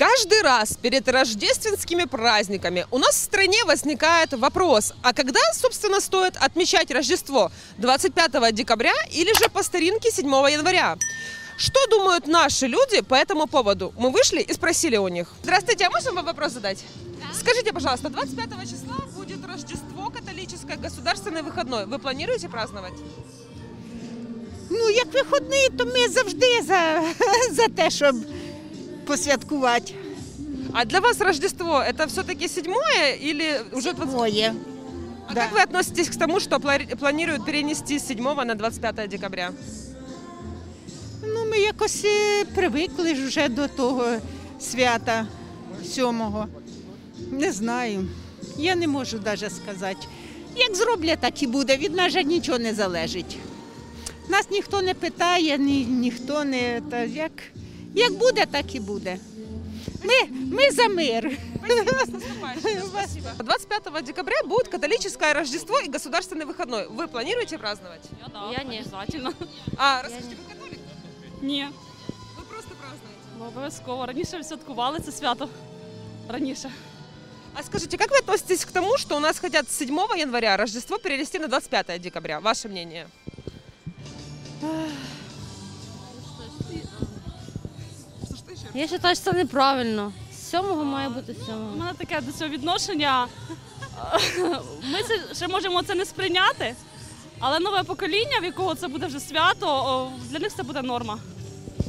Каждый раз перед рождественскими праздниками у нас в стране возникает вопрос, а когда, собственно, стоит отмечать Рождество? 25 декабря или же по старинке 7 января? Что думают наши люди по этому поводу? Мы вышли и спросили у них. Здравствуйте, а можно вам вопрос задать? Скажите, пожалуйста, 25 числа будет Рождество католическое, государственный выходной. Вы планируете праздновать? Ну, як виходний, то ми завжди за, за те, щоб посвяткувати. А для вас Рождество это все-таки седьмое или уже 20... Моє. А да. как вы относитесь к тому, что пла- планируют перенести с 7 на 25 декабря? Ну, ми якось е, привикли ж вже до того свята сьомого. Не знаю. Я не можу навіть сказати. Як зроблять, так і буде. Від нас же нічого не залежить. Нас ніхто не питає, ні, ніхто не. Та як, як буде, так і буде. Ми, ми за мир. Спасибо. 25 декабря будет католическое Рождество и государственный выходной. Вы планируете праздновать? Я, да, Я ні. обов'язательно. А, расскажите, вы католик? Ні, Вы просто празднуете. ну, обов'язково. Раніше святкували це свято. Раніше. А скажите, как вы относитесь к тому, что у нас хотят с 7 января Рождество перенести на 25 декабря? Ваше мнение? Я вважаю, що це неправильно. Сьомого має бути У сьомого. мене таке до цього відношення. Ми це ще можемо це не сприйняти, але нове покоління, в якого це буде вже свято, о, для них це буде норма.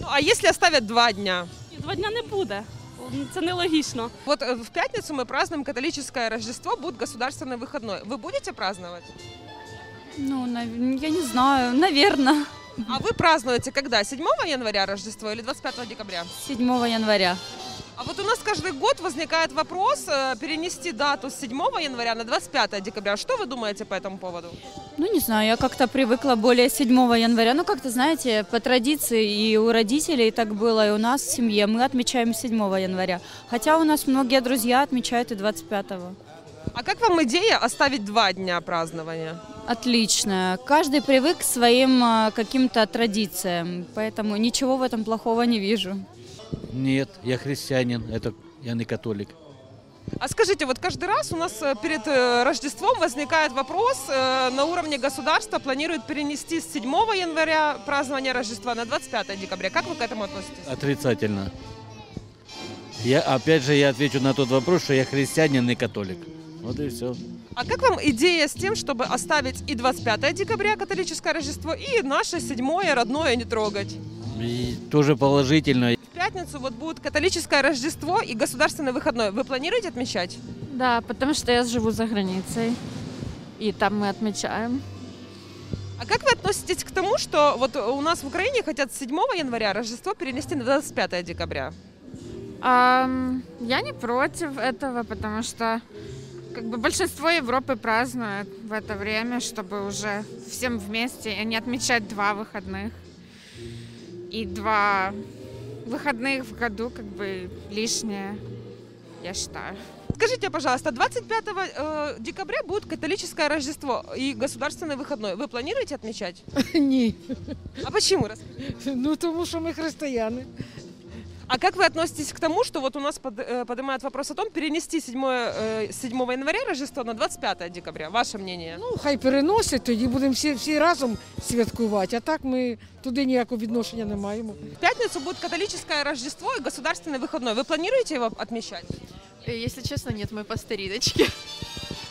Ну, а если оставят два дня? Ні, Два дня не буде. Це нелогічно. Вот э, в пятницу мы празднуем католическое Рождество, будет государственный выходной. Вы будете праздновать? Ну, нав- я не знаю, наверное, А вы празднуете когда? 7 января Рождество или 25 декабря? 7 января. А вот у нас каждый год возникает вопрос э, перенести дату с 7 января на 25 декабря. Что вы думаете по этому поводу? Ну, не знаю, я как-то привыкла более 7 января. Ну, как-то, знаете, по традиции и у родителей так было, и у нас в семье. Мы отмечаем 7 января. Хотя у нас многие друзья отмечают и 25-го. А как вам идея оставить два дня празднования? Отлично. Каждый привык к своим а, каким-то традициям, поэтому ничего в этом плохого не вижу. Нет, я христианин, это я не католик. А скажите, вот каждый раз у нас э, перед э, Рождеством возникает вопрос э, на уровне государства, планируют перенести с 7 января празднование Рождества на 25 декабря. Как вы к этому относитесь? Отрицательно. Я, опять же, я отвечу на тот вопрос, что я христианин, не католик. Вот и все. А как вам идея с тем, чтобы оставить и 25 декабря католическое Рождество, и наше седьмое родное не трогать? И тоже положительно. В пятницу вот будет католическое Рождество и государственный выходной. Вы планируете отмечать? Да, потому что я живу за границей. И там мы отмечаем. А как вы относитесь к тому, что вот у нас в Украине хотят с 7 января Рождество перенести на 25 декабря? Ам, я не против этого, потому что как бы большинство Европы празднует в это время, чтобы уже всем вместе, а не отмечать два выходных. И два выходных в году как бы лишнее, я считаю. Скажите, пожалуйста, 25 э, декабря будет католическое Рождество и государственный выходной. Вы планируете отмечать? Ні, А почему? Расскажите. ну тому що ми християни. А как вы относитесь к тому, что вот у нас под- э, поднимают вопрос о том, перенести 7, э, 7 января Рождество на 25 декабря? Ваше мнение? Ну, хай переносять, тоді будемо всі, всі разом святкувати. А так ми туди ніякого відношення не маємо. В пятницу будет католическое Рождество и государственный выходной. Вы планируете его отмечать? Если честно, нет, мы по стариночке.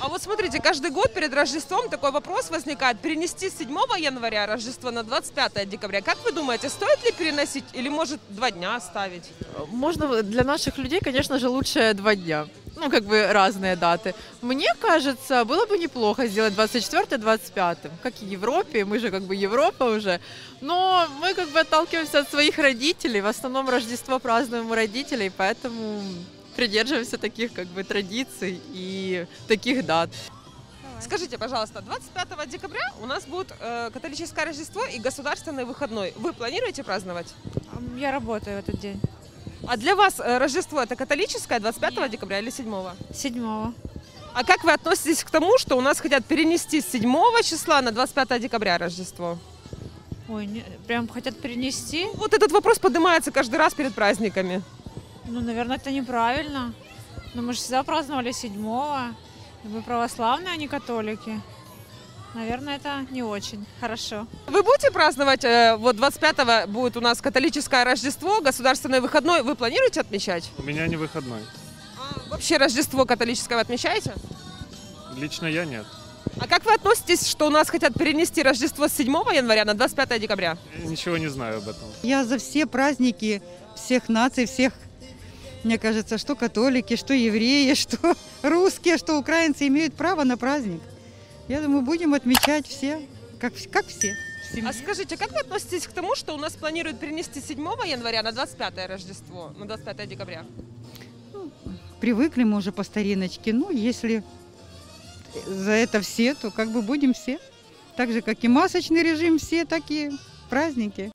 А вот смотрите, каждый год перед Рождеством такой вопрос возникает. Перенести с 7 января Рождество на 25 декабря. Как вы думаете, стоит ли переносить или может два дня оставить? Можно для наших людей, конечно же, лучше два дня. Ну, как бы разные даты. Мне кажется, было бы неплохо сделать 24-25, как и Европе, мы же как бы Европа уже. Но мы как бы отталкиваемся от своих родителей, в основном Рождество празднуем у родителей, поэтому придерживаемся таких как бы традиций и таких дат. Скажите, пожалуйста, 25 декабря у нас будет э, католическое Рождество и государственный выходной. Вы планируете праздновать? Я работаю в этот день. А для вас э, Рождество это католическое 25 декабря или 7? 7 А как вы относитесь к тому, что у нас хотят перенести с 7 числа на 25 декабря Рождество? Ой, прям хотят перенести. Вот этот вопрос поднимается каждый раз перед праздниками. Ну, наверное, это неправильно. Но мы же всегда праздновали 7 и мы православные, а не католики. Наверное, это не очень хорошо. Вы будете праздновать, э, вот 25-го будет у нас католическое Рождество, государственный выходной. Вы планируете отмечать? У меня не выходной. А вообще Рождество католическое вы отмечаете? Лично я нет. А как вы относитесь, что у нас хотят перенести Рождество с 7 января на 25 декабря? Я ничего не знаю об этом. Я за все праздники всех наций, всех, мне кажется, что католики, что евреи, что русские, что украинцы имеют право на праздник. Я думаю, будем отмечать все, как, как все. А скажите, как вы относитесь к тому, что у нас планируют перенести с 7 января на 25 Рождество, на 25 декабря? Привыкли мы уже по стариночке. Ну, если за это все, то как бы будем все. Так же, как и масочный режим, все такие праздники.